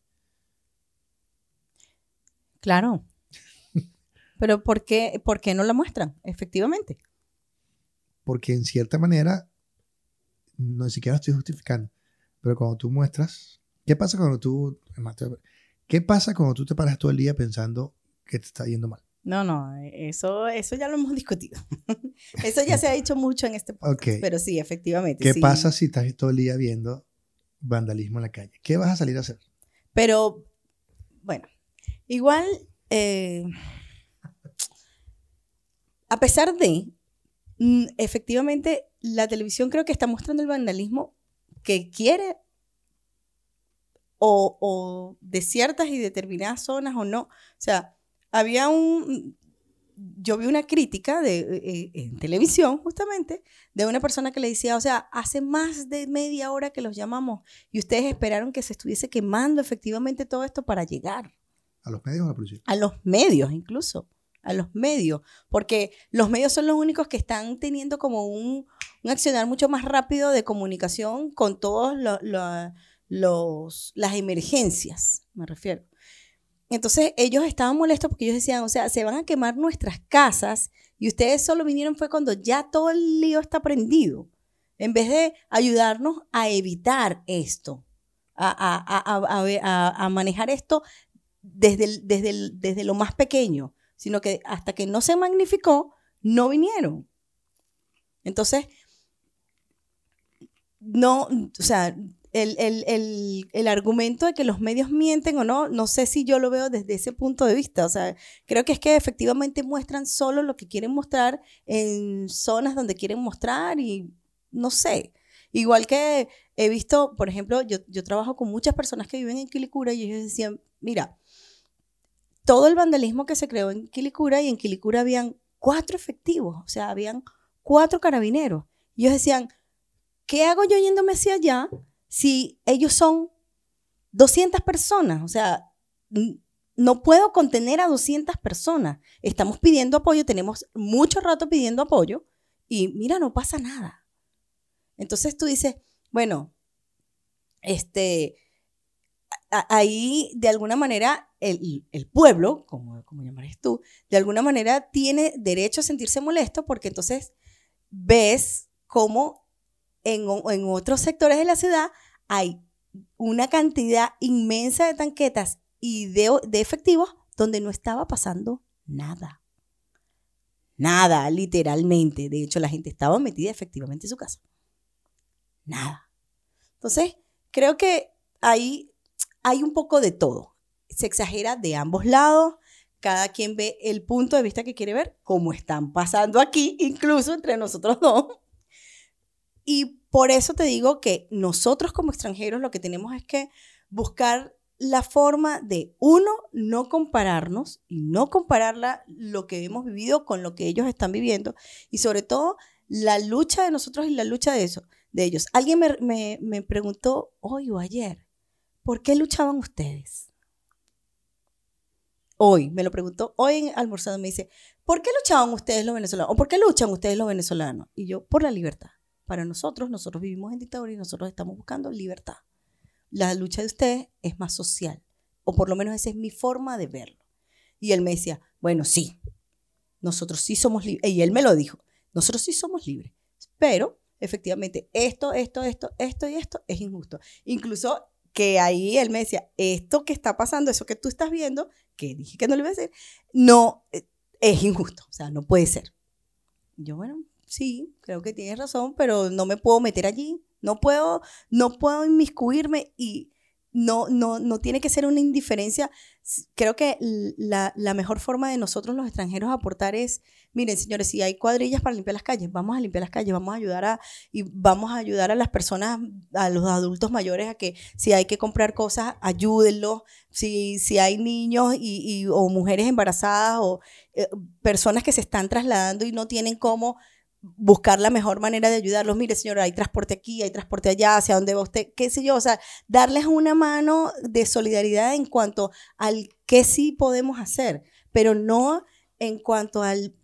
Claro. Pero ¿por qué, ¿por qué no la muestran? Efectivamente. Porque en cierta manera, no ni siquiera estoy justificando, pero cuando tú muestras, ¿qué pasa cuando tú, ¿Qué pasa cuando tú te paras todo el día pensando que te está yendo mal? No, no, eso, eso ya lo hemos discutido. eso ya se ha dicho mucho en este podcast. Okay. Pero sí, efectivamente. ¿Qué sí. pasa si estás todo el día viendo vandalismo en la calle? ¿Qué vas a salir a hacer? Pero, bueno, igual, eh, a pesar de, mm, efectivamente, la televisión creo que está mostrando el vandalismo que quiere o, o, de ciertas y determinadas zonas o no. O sea, había un, yo vi una crítica de, eh, en televisión justamente de una persona que le decía, o sea, hace más de media hora que los llamamos y ustedes esperaron que se estuviese quemando efectivamente todo esto para llegar. ¿A los medios o a la policía? A los medios incluso, a los medios, porque los medios son los únicos que están teniendo como un, un accionar mucho más rápido de comunicación con todos los... Lo, los, las emergencias, me refiero. Entonces ellos estaban molestos porque ellos decían, o sea, se van a quemar nuestras casas y ustedes solo vinieron fue cuando ya todo el lío está prendido, en vez de ayudarnos a evitar esto, a, a, a, a manejar esto desde, desde, desde lo más pequeño, sino que hasta que no se magnificó, no vinieron. Entonces, no, o sea, el, el, el, el, argumento de que los medios mienten o no, no sé si yo lo veo desde ese punto de vista. O sea, creo que es que efectivamente muestran solo lo que quieren mostrar en zonas donde quieren mostrar y no sé. Igual que he visto, por ejemplo, yo, yo trabajo con muchas personas que viven en Quilicura y ellos decían, mira, todo el vandalismo que se creó en Quilicura y en Quilicura habían cuatro efectivos, o sea, habían cuatro carabineros. Y ellos decían, ¿qué hago yo yéndome hacia allá? Si ellos son 200 personas, o sea, no puedo contener a 200 personas. Estamos pidiendo apoyo, tenemos mucho rato pidiendo apoyo y mira, no pasa nada. Entonces tú dices, bueno, este, ahí de alguna manera el, pueblo, como, como llamarías tú, de alguna manera tiene derecho a sentirse molesto porque entonces ves cómo en, otros sectores de la ciudad hay una cantidad inmensa de tanquetas y de, de efectivos donde no estaba pasando nada. Nada, literalmente. De hecho, la gente estaba metida efectivamente en su casa. Nada. Entonces, creo que ahí hay un poco de todo. Se exagera de ambos lados. Cada quien ve el punto de vista que quiere ver, como están pasando aquí, incluso entre nosotros dos. Y por eso te digo que nosotros como extranjeros lo que tenemos es que buscar la forma de, uno, no compararnos y no comparar lo que hemos vivido con lo que ellos están viviendo. Y sobre todo, la lucha de nosotros y la lucha de, eso, de ellos. Alguien me, me preguntó hoy o ayer, ¿por qué luchaban ustedes? Hoy, me lo preguntó hoy en almorzado, me dice, ¿por qué luchaban ustedes los venezolanos? ¿O por qué luchan ustedes los venezolanos? Y yo, por la libertad. Para nosotros, nosotros vivimos en dictadura y nosotros estamos buscando libertad. La lucha de ustedes es más social, o por lo menos esa es mi forma de verlo. Y él me decía, bueno, sí, nosotros sí somos libres. Y él me lo dijo, nosotros sí somos libres, pero efectivamente esto, esto, esto, esto y esto es injusto. Incluso que ahí él me decía, esto que está pasando, eso que tú estás viendo, que dije que no le iba a decir, no, eh, es injusto, o sea, no puede ser. Yo, bueno, sí, creo que tienes razón, pero no me puedo meter allí, no puedo, no puedo inmiscuirme y no, no, no tiene que ser una indiferencia. Creo que la, mejor forma de nosotros los extranjeros aportar es, miren señores, si hay cuadrillas para limpiar las calles, vamos a limpiar las calles, vamos a ayudar a, y vamos a ayudar a las personas, a los adultos mayores a que si hay que comprar cosas, ayúdenlos, si, si hay niños y, o mujeres embarazadas o eh, personas que se están trasladando y no tienen cómo buscar la mejor manera de ayudarlos. Mire, señora, hay transporte aquí, hay transporte allá, hacia dónde va usted, qué sé yo. O sea, darles una mano de solidaridad en cuanto al qué sí podemos hacer, pero no en cuanto al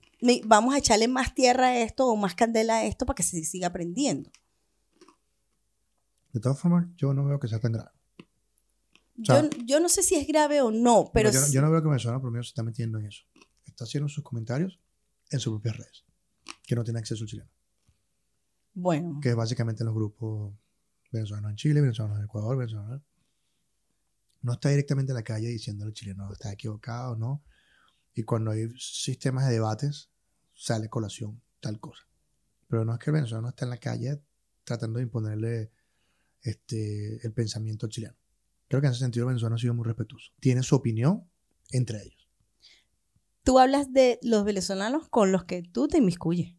vamos a echarle más tierra a esto o más candela a esto para que se siga aprendiendo. De todas formas, yo no veo que sea tan grave. yo, no sé si es grave o no, pero... Yo, no veo que Venezuela por menos se está metiendo en eso. Está haciendo sus comentarios en sus propias redes que no tiene acceso al chileno. Bueno. Que es básicamente los grupos venezolanos en Chile, venezolanos en Ecuador, venezolanos. No está directamente en la calle diciendo al chileno está equivocado, ¿no? Y cuando hay sistemas de debates, sale colación tal cosa. Pero no es que el venezolano esté en la calle tratando de imponerle este, el pensamiento chileno. Creo que en ese sentido el venezolano ha sido muy respetuoso. Tiene su opinión entre ellos tú hablas de los venezolanos con los que tú te inmiscuyes.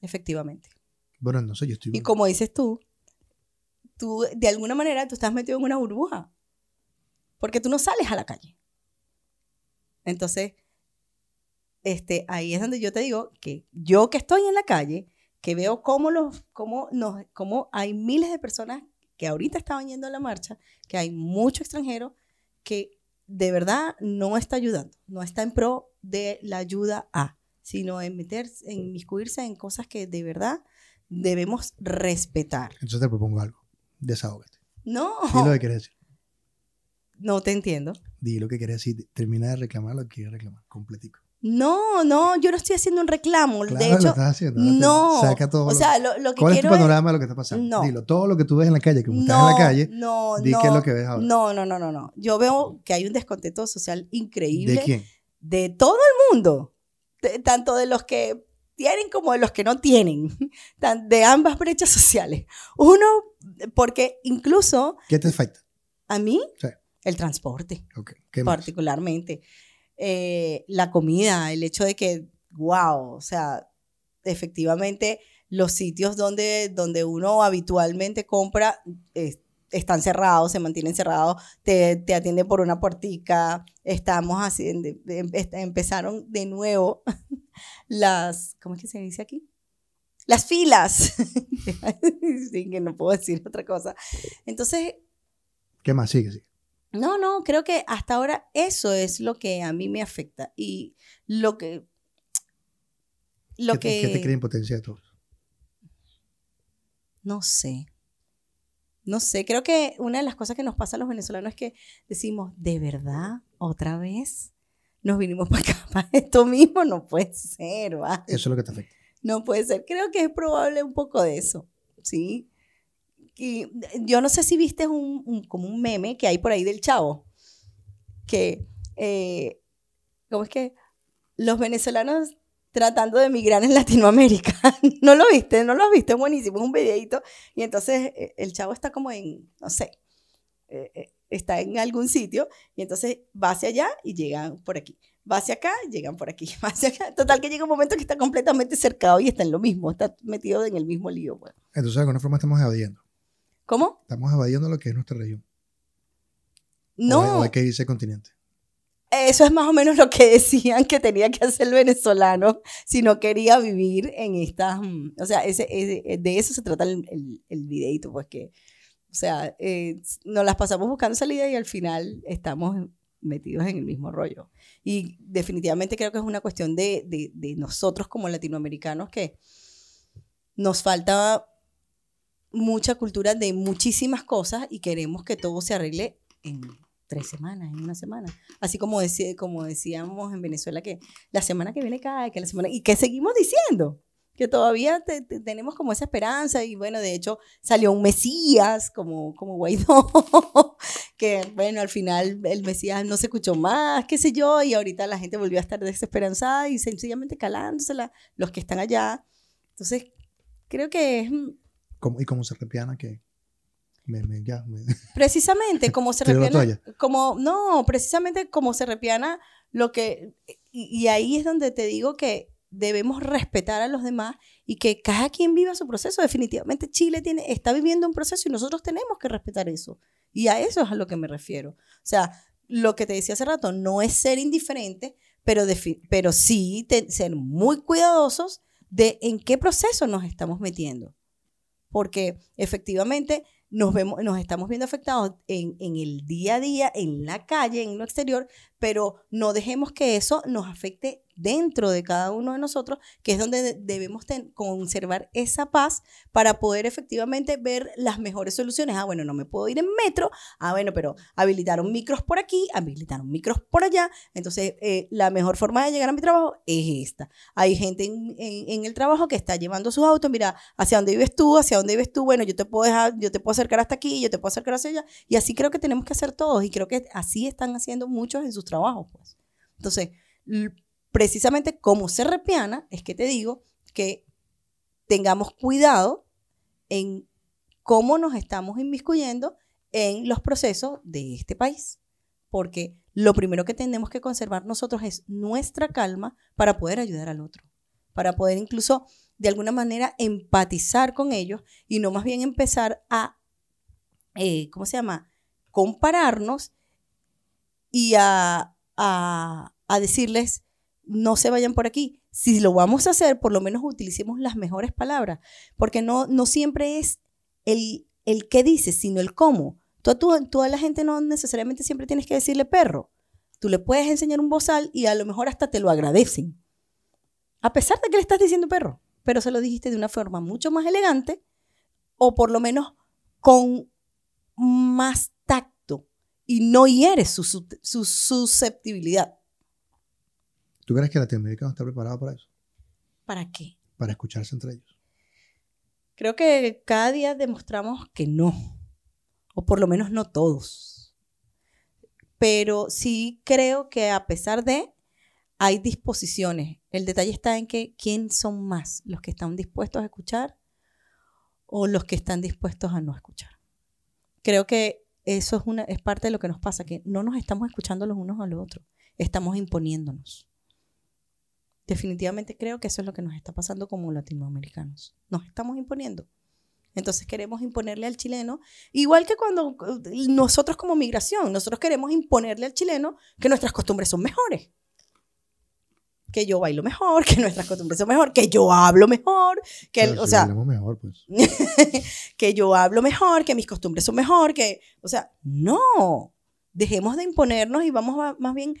Efectivamente. Bueno, no sé, yo estoy... Y como dices tú, tú de alguna manera tú estás metido en una burbuja. Porque tú no sales a la calle. Entonces, este, ahí es donde yo te digo que yo que estoy en la calle, que veo cómo, los, cómo, nos, cómo hay miles de personas que ahorita estaban yendo a la marcha, que hay muchos extranjeros que de verdad no está ayudando, no está en pro de la ayuda a, sino en meterse, en inmiscuirse en cosas que de verdad debemos respetar. Entonces te propongo algo, desahógate. No. Di lo que quieres decir. No te entiendo. Di lo que quieres decir, termina de reclamar lo que quieres reclamar, completico. No, no, yo no estoy haciendo un reclamo. Claro, de hecho, lo estás haciendo. No. Saca todo o sea, lo, lo que ¿Cuál quiero es tu panorama de lo que está pasando? No. Dilo, todo lo que tú ves en la calle, como no, estás en la calle, no, di no, qué es lo que ves ahora. No, no, no, no, no. Yo veo que hay un descontento social increíble. ¿De quién? De todo el mundo. tanto de los que tienen como de los que no tienen. De ambas brechas sociales. Uno, porque incluso... ¿Qué te falta? ¿A mí? Sí. El transporte. Okay. ¿Qué particularmente. Eh, la comida, el hecho de que, wow, o sea, efectivamente los sitios donde, donde uno habitualmente compra están cerrados, se mantienen cerrados, te, te atienden por una puertica, estamos haciendo, em, empezaron de nuevo las, ¿cómo es que se dice aquí? Las filas. sí, que no puedo decir otra cosa. Entonces, ¿Qué más? Sigue, sigue. No, no, creo que hasta ahora eso es lo que a mí me afecta. Y lo que. Lo ¿Qué, que. ¿Qué te crea impotencia todo? No sé. No sé, creo que una de las cosas que nos pasa a los venezolanos es que decimos, ¿de verdad? ¿Otra vez? Nos vinimos para acá, para esto mismo, no puede ser, ¿vale? Eso es lo que te afecta. No puede ser. Creo que es probable un poco de eso, ¿sí? Y yo no sé si viste un, como un meme que hay por ahí del chavo, que, eh, ¿cómo es que? Los venezolanos tratando de emigrar en Latinoamérica. ¿No lo viste? ¿No lo has visto? Es buenísimo, es un videito. Y entonces eh, el chavo está como en, no sé, eh, eh, está en algún sitio y entonces va hacia allá y llegan por aquí. Va hacia acá, llegan por aquí. Va hacia acá. Total que llega un momento que está completamente cercado y está en lo mismo, está metido en el mismo lío. pues. Entonces, de alguna forma estamos evadiendo. ¿Cómo? Estamos evadiendo lo que es nuestra región. No, O hay que irse al continente. eso es más o menos lo que decían que tenía que hacer el venezolano si no quería vivir en estas, mm, o sea, ese, ese- de eso se trata el, el, el videito, pues que, o sea, eh, nos las pasamos buscando salida y al final estamos metidos en el mismo rollo. Y definitivamente creo que es una cuestión de, de, de nosotros como latinoamericanos que nos falta mucha cultura de muchísimas cosas y queremos que todo se arregle en tres semanas, en una semana. Así como, decía, como decíamos en Venezuela que la semana que viene cae, que la semana... Y que seguimos diciendo, que todavía te- te- tenemos como esa esperanza y bueno, de hecho salió un Mesías como, como Guaidó, que bueno, al final el Mesías no se escuchó más, qué sé yo, y ahorita la gente volvió a estar desesperanzada y sencillamente calándosela los que están allá. Entonces, creo que es Como- y como se repiana que me, me- ya, me- precisamente como se repiana, como, no, precisamente como se repiana lo que, y, y ahí es donde te digo que debemos respetar a los demás y que cada quien viva su proceso. Definitivamente Chile tiene, está viviendo un proceso y nosotros tenemos que respetar eso. Y a eso es a lo que me refiero. O sea, lo que te decía hace rato, no es ser indiferente, pero, pero sí te- ser muy cuidadosos de en qué proceso nos estamos metiendo. Porque efectivamente nos, vemos, nos estamos viendo afectados en, en el día a día, en la calle, en lo exterior, pero no dejemos que eso nos afecte dentro de cada uno de nosotros, que es donde de- debemos conservar esa paz para poder efectivamente ver las mejores soluciones. Ah, bueno, no me puedo ir en metro. Ah, bueno, pero habilitaron micros por aquí, habilitaron micros por allá. Entonces, eh, la mejor forma de llegar a mi trabajo es esta. Hay gente en, en- el trabajo que está llevando sus autos, mira, hacia dónde vives tú, hacia dónde vives tú, bueno, yo te puedo dejar, yo te puedo acercar hasta aquí, yo te puedo acercar hacia allá. Y así creo que tenemos que hacer todos. Y creo que así están haciendo muchos en sus trabajos, pues. Entonces, precisamente como se repiana, es que te digo que tengamos cuidado en cómo nos estamos inmiscuyendo en los procesos de este país. Porque lo primero que tenemos que conservar nosotros es nuestra calma para poder ayudar al otro, para poder incluso de alguna manera empatizar con ellos y no más bien empezar a, eh, ¿cómo se llama?, compararnos y a, a, a decirles, no se vayan por aquí. Si lo vamos a hacer, por lo menos utilicemos las mejores palabras, porque no, no siempre es el, el qué dices, sino el cómo. Tú, a la gente no necesariamente siempre tienes que decirle perro. Tú le puedes enseñar un bozal y a lo mejor hasta te lo agradecen. A pesar de que le estás diciendo perro, pero se lo dijiste de una forma mucho más elegante o por lo menos con más tacto y no hieres su- su susceptibilidad. ¿Tú crees que Latinoamérica no está preparada para eso? ¿Para qué? Para escucharse entre ellos. Creo que cada día demostramos que no, o por lo menos no todos. Pero sí creo que a pesar de, hay disposiciones. El detalle está en que quién son más, los que están dispuestos a escuchar o los que están dispuestos a no escuchar. Creo que eso es, una, es parte de lo que nos pasa, que no nos estamos escuchando los unos a los otros, estamos imponiéndonos. Definitivamente creo que eso es lo que nos está pasando como latinoamericanos. Nos estamos imponiendo. Entonces queremos imponerle al chileno, igual que cuando nosotros como migración, nosotros queremos imponerle al chileno que nuestras costumbres son mejores. que yo bailo mejor, que nuestras costumbres son mejor, que yo hablo mejor, que, Pero o si sea, mejor, pues. que yo hablo mejor, que mis costumbres son mejor, que, o sea, no, dejemos de imponernos y vamos a- más bien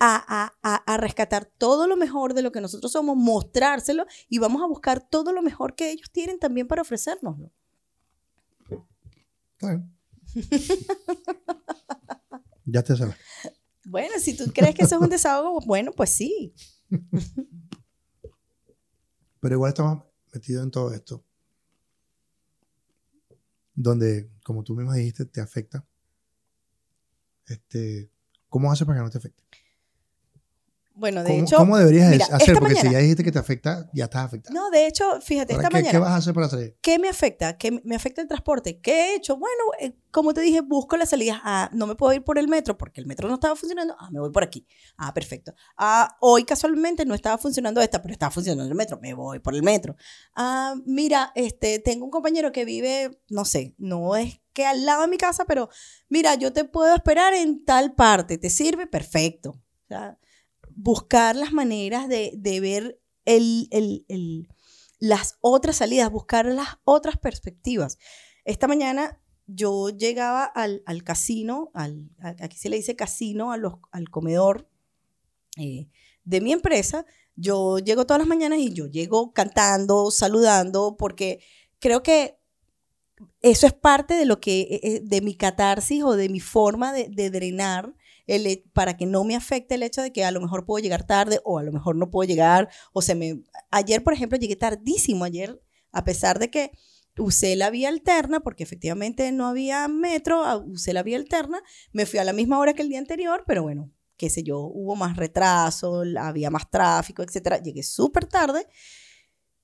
a, a- a- a rescatar todo lo mejor de lo que nosotros somos, mostrárselo y vamos a buscar todo lo mejor que ellos tienen también para ofrecérnoslo. Está bien. ya te sabes. Bueno, si tú crees que eso es un desahogo, bueno, pues sí. Pero igual estamos metidos en todo esto. Donde, como tú misma dijiste, te afecta. Este, ¿Cómo haces para que no te afecte? Bueno, de ¿Cómo, hecho, cómo deberías mira, hacer? Porque si ya dijiste que te afecta, ya estás afectado. no, de hecho, fíjate, esta ¿qué, mañana... ¿Qué vas a hacer para salir? ¿Qué me afecta? ¿Qué me afecta el transporte? ¿Qué he hecho? Bueno, eh, como te dije, busco las salidas. Ah, no me puedo ir por el metro porque el metro no estaba funcionando. Ah, me voy por aquí. Ah, perfecto. Ah, hoy casualmente no estaba funcionando esta, pero estaba funcionando el metro. Me voy por el metro. Ah, mira, este, tengo un compañero que vive, no sé, no es que al lado de mi casa, pero mira, yo te puedo esperar en tal parte. ¿Te sirve? Perfecto. O sea, buscar las maneras de, de ver el, el- el- las otras salidas, buscar las otras perspectivas. Esta mañana yo llegaba al, al casino, al, aquí se le dice casino, a los, al comedor eh, de mi empresa. Yo llego todas las mañanas y yo llego cantando, saludando, porque creo que eso es parte de lo que, eh, eh, de mi catarsis o de mi forma de, de drenar para que no me afecte el hecho de que a lo mejor puedo llegar tarde o a lo mejor no puedo llegar o se me... Ayer, por ejemplo, llegué tardísimo ayer, a pesar de que usé la vía alterna, porque efectivamente no había metro, usé la vía alterna, me fui a la misma hora que el día anterior, pero bueno, qué sé yo, hubo más retraso, había más tráfico, etcétera. Llegué súper tarde.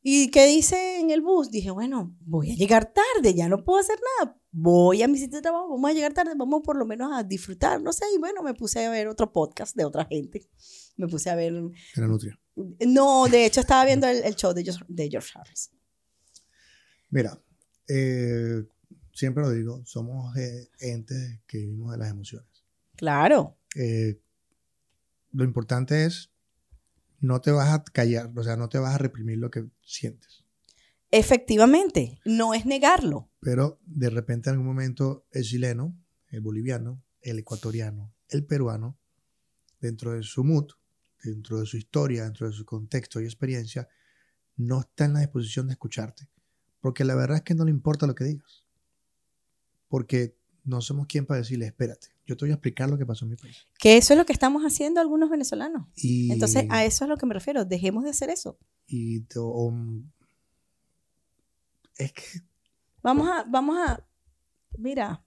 ¿Y qué dice en el bus? Dije, bueno, voy a llegar tarde, ya no puedo hacer nada. Voy a mi sitio de trabajo, vamos a llegar tarde, vamos por lo menos a disfrutar, no sé. Y bueno, me puse a ver otro podcast de otra gente. Me puse a ver. Era nutria. No, de hecho, estaba viendo el, el show de George, de George Harris. Mira, eh, siempre lo digo, somos eh, entes que vivimos de las emociones. Claro, Eh, lo importante es, no te vas a callar, o sea, no te vas a reprimir lo que sientes. Efectivamente, no es negarlo. Pero de repente en algún momento el chileno, el boliviano, el ecuatoriano, el peruano, dentro de su mood, dentro de su historia, dentro de su contexto y experiencia, no está en la disposición de escucharte. Porque la verdad es que no le importa lo que digas. Porque no somos quien para decirle, espérate, yo te voy a explicar lo que pasó en mi país. Que eso es lo que estamos haciendo algunos venezolanos. Y, Entonces, a eso es a lo que me refiero. Dejemos de hacer eso. y o- es que Vamos a, vamos a, mira,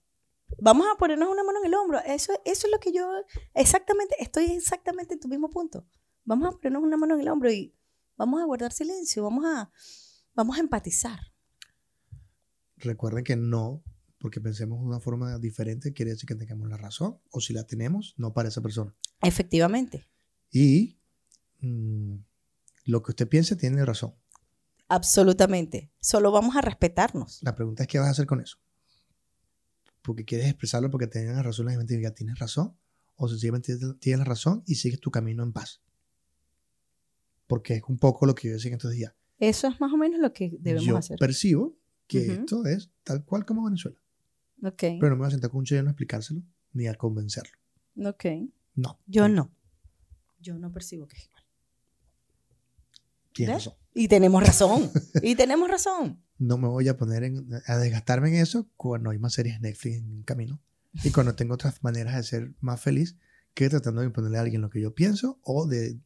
vamos a ponernos una mano en el hombro. Eso, eso es lo que yo, exactamente, estoy exactamente en tu mismo punto. Vamos a ponernos una mano en el hombro y vamos a guardar silencio, vamos a, vamos a empatizar. recuerden que no, porque pensemos de una forma diferente, quiere decir que tengamos la razón, o si la tenemos, no para esa persona. Efectivamente, Y mm, lo que usted piense tiene razón. Absolutamente. Solo vamos a respetarnos. La pregunta es qué vas a hacer con eso. Porque quieres expresarlo porque tienes razón, la gente diga, tienes razón, o sencillamente tienes razón y sigues tu camino en paz. Porque es un poco lo que yo decía en estos días. Eso es más o menos lo que debemos yo hacer. percibo que esto es tal cual como Venezuela. Ok, Pero no me voy a sentar con un chileno a explicárselo ni a convencerlo. ok. No. Yo no. Yo no percibo que es igual. Tienes ¿Ves? razón. Y tenemos razón. y tenemos razón. no me voy a poner en- a desgastarme en eso cuando hay más series Netflix en camino y cuando tengo otras maneras de ser más feliz que tratando de imponerle a alguien lo que yo pienso o de,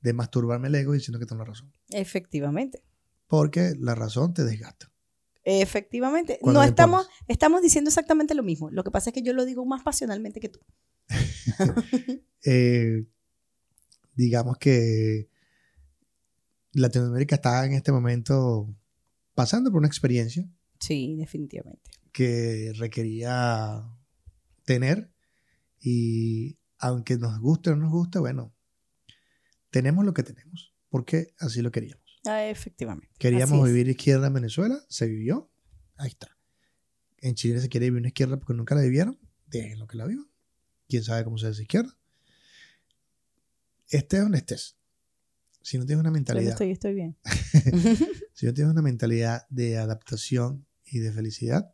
de masturbarme el ego diciendo que tengo la razón. Efectivamente. Porque la razón te desgasta. Efectivamente. Cuando No estamos, estamos diciendo exactamente lo mismo. Lo que pasa es que yo lo digo más pasionalmente que tú. Eh, digamos que Latinoamérica está en este momento pasando por una experiencia Sí, definitivamente. que requería tener y aunque nos guste o no nos guste, bueno, tenemos lo que tenemos porque así lo queríamos. Ah, efectivamente. Queríamos vivir izquierda en Venezuela, se vivió, ahí está. En Chile se quiere vivir una izquierda porque nunca la vivieron, déjenlo que la vivan. Quién sabe cómo se hace izquierda. Estés donde estés. Si no tienes una mentalidad, estoy, estoy bien. si no tienes una mentalidad de adaptación y de felicidad,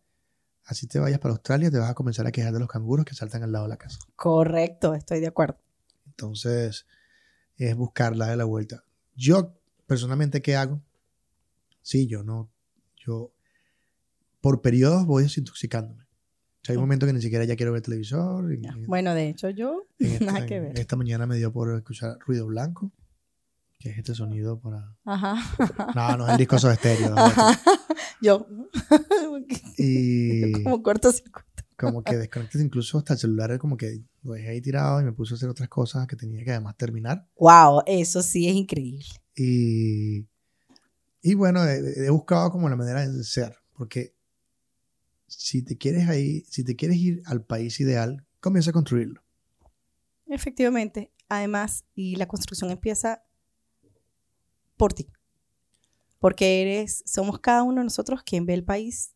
así te vayas para Australia, te vas a comenzar a quejar de los canguros que saltan al lado de la casa. Correcto, estoy de acuerdo. Entonces, es buscarla de la vuelta. Yo, personalmente, ¿qué hago? Sí, yo no, yo, por periodos voy desintoxicándome. O sea, hay momentos que ni siquiera ya quiero ver televisor. y- Ya. y- Bueno, de hecho, yo esta, nada que ver. esta mañana me dio por escuchar ruido blanco, que es este sonido para... Ajá. No, no es el disco de estéreo. ¿no? Yo. Y Como cortocircuito. como que desconectas incluso hasta el celular, como que lo dejé ahí tirado y me puse a hacer otras cosas que tenía que además terminar. Wow, eso sí es increíble. Y, y bueno, he, he buscado como la manera de ser, porque si te quieres ahí, si te quieres ir al país ideal, comienza a construirlo. Efectivamente. Además, y la construcción empieza por ti. Porque eres, somos cada uno de nosotros quien ve el país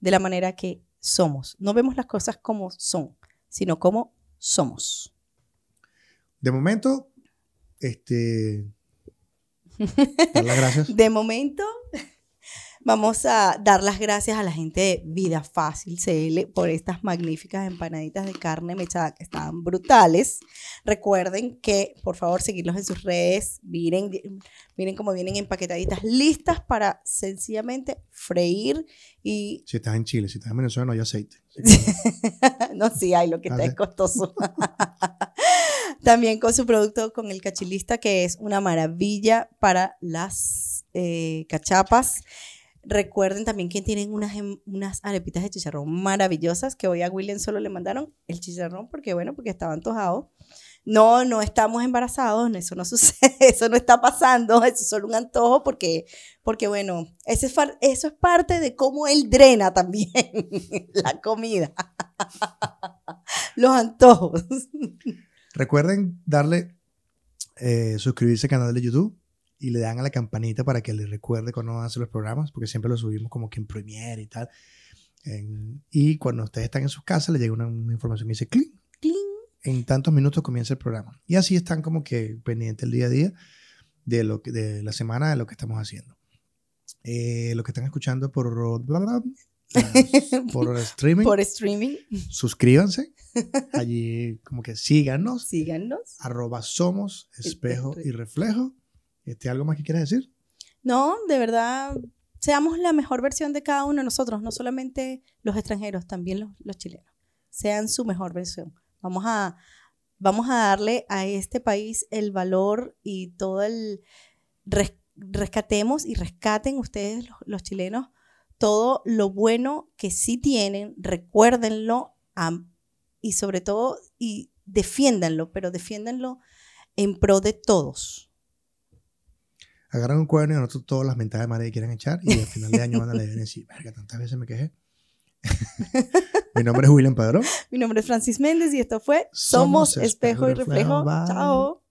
de la manera que somos. No vemos las cosas como son, sino como somos. De momento, este, dar las gracias. De momento, vamos a dar las gracias a la gente de Vida Fácil CL por estas magníficas empanaditas de carne mechada que estaban brutales. Recuerden que, por favor, seguirlos en sus redes. Miren, miren cómo vienen empaquetaditas, listas para sencillamente freír y... Si estás en Chile, si estás en Venezuela, no hay aceite. No, sí hay, lo que está es costoso. También con su producto, con el cachilista, que es una maravilla para las eh, cachapas. Recuerden también que tienen unas, em- unas arepitas de chicharrón maravillosas que hoy a William solo le mandaron el chicharrón porque, bueno, porque estaba antojado. No, no estamos embarazados, eso no sucede, eso no está pasando, eso es solo un antojo porque, porque bueno, ese es eso es parte de cómo él drena también la comida, los antojos. Recuerden darle, eh, suscribirse al canal de YouTube y le dan a la campanita para que les recuerde cuando hacer los programas, porque siempre los subimos como que en Premiere y tal. En- y cuando ustedes están en sus casas, les llega una, una información que dice clic. Cling. En tantos minutos comienza el programa. Y así están como que pendientes el día a día de, lo que, de la semana, de lo que estamos haciendo. Eh, lo que están escuchando por, bla, bla, por streaming, Por streaming, suscríbanse. Allí como que síganos síganos. arroba somos espejo y reflejo. Este, ¿Algo más que quieras decir? No, de verdad, seamos la mejor versión de cada uno de nosotros, no solamente los extranjeros, también los, chilenos. Sean su mejor versión. Vamos a, vamos a darle a este país el valor y todo el... res- rescatemos y rescaten ustedes, los, chilenos, todo lo bueno que sí tienen, recuérdenlo y sobre todo, y defiéndanlo, pero defiéndanlo en pro de todos. Agarran un cuaderno y anotan todas las mentadas de madre que quieran echar y al final de año van a leer y decir, verga, tantas veces me quejé. Mi nombre es William Padrón. Mi nombre es Francis Méndez y esto fue Somos Somos, Espejo y Espejo y Reflejo. Chao.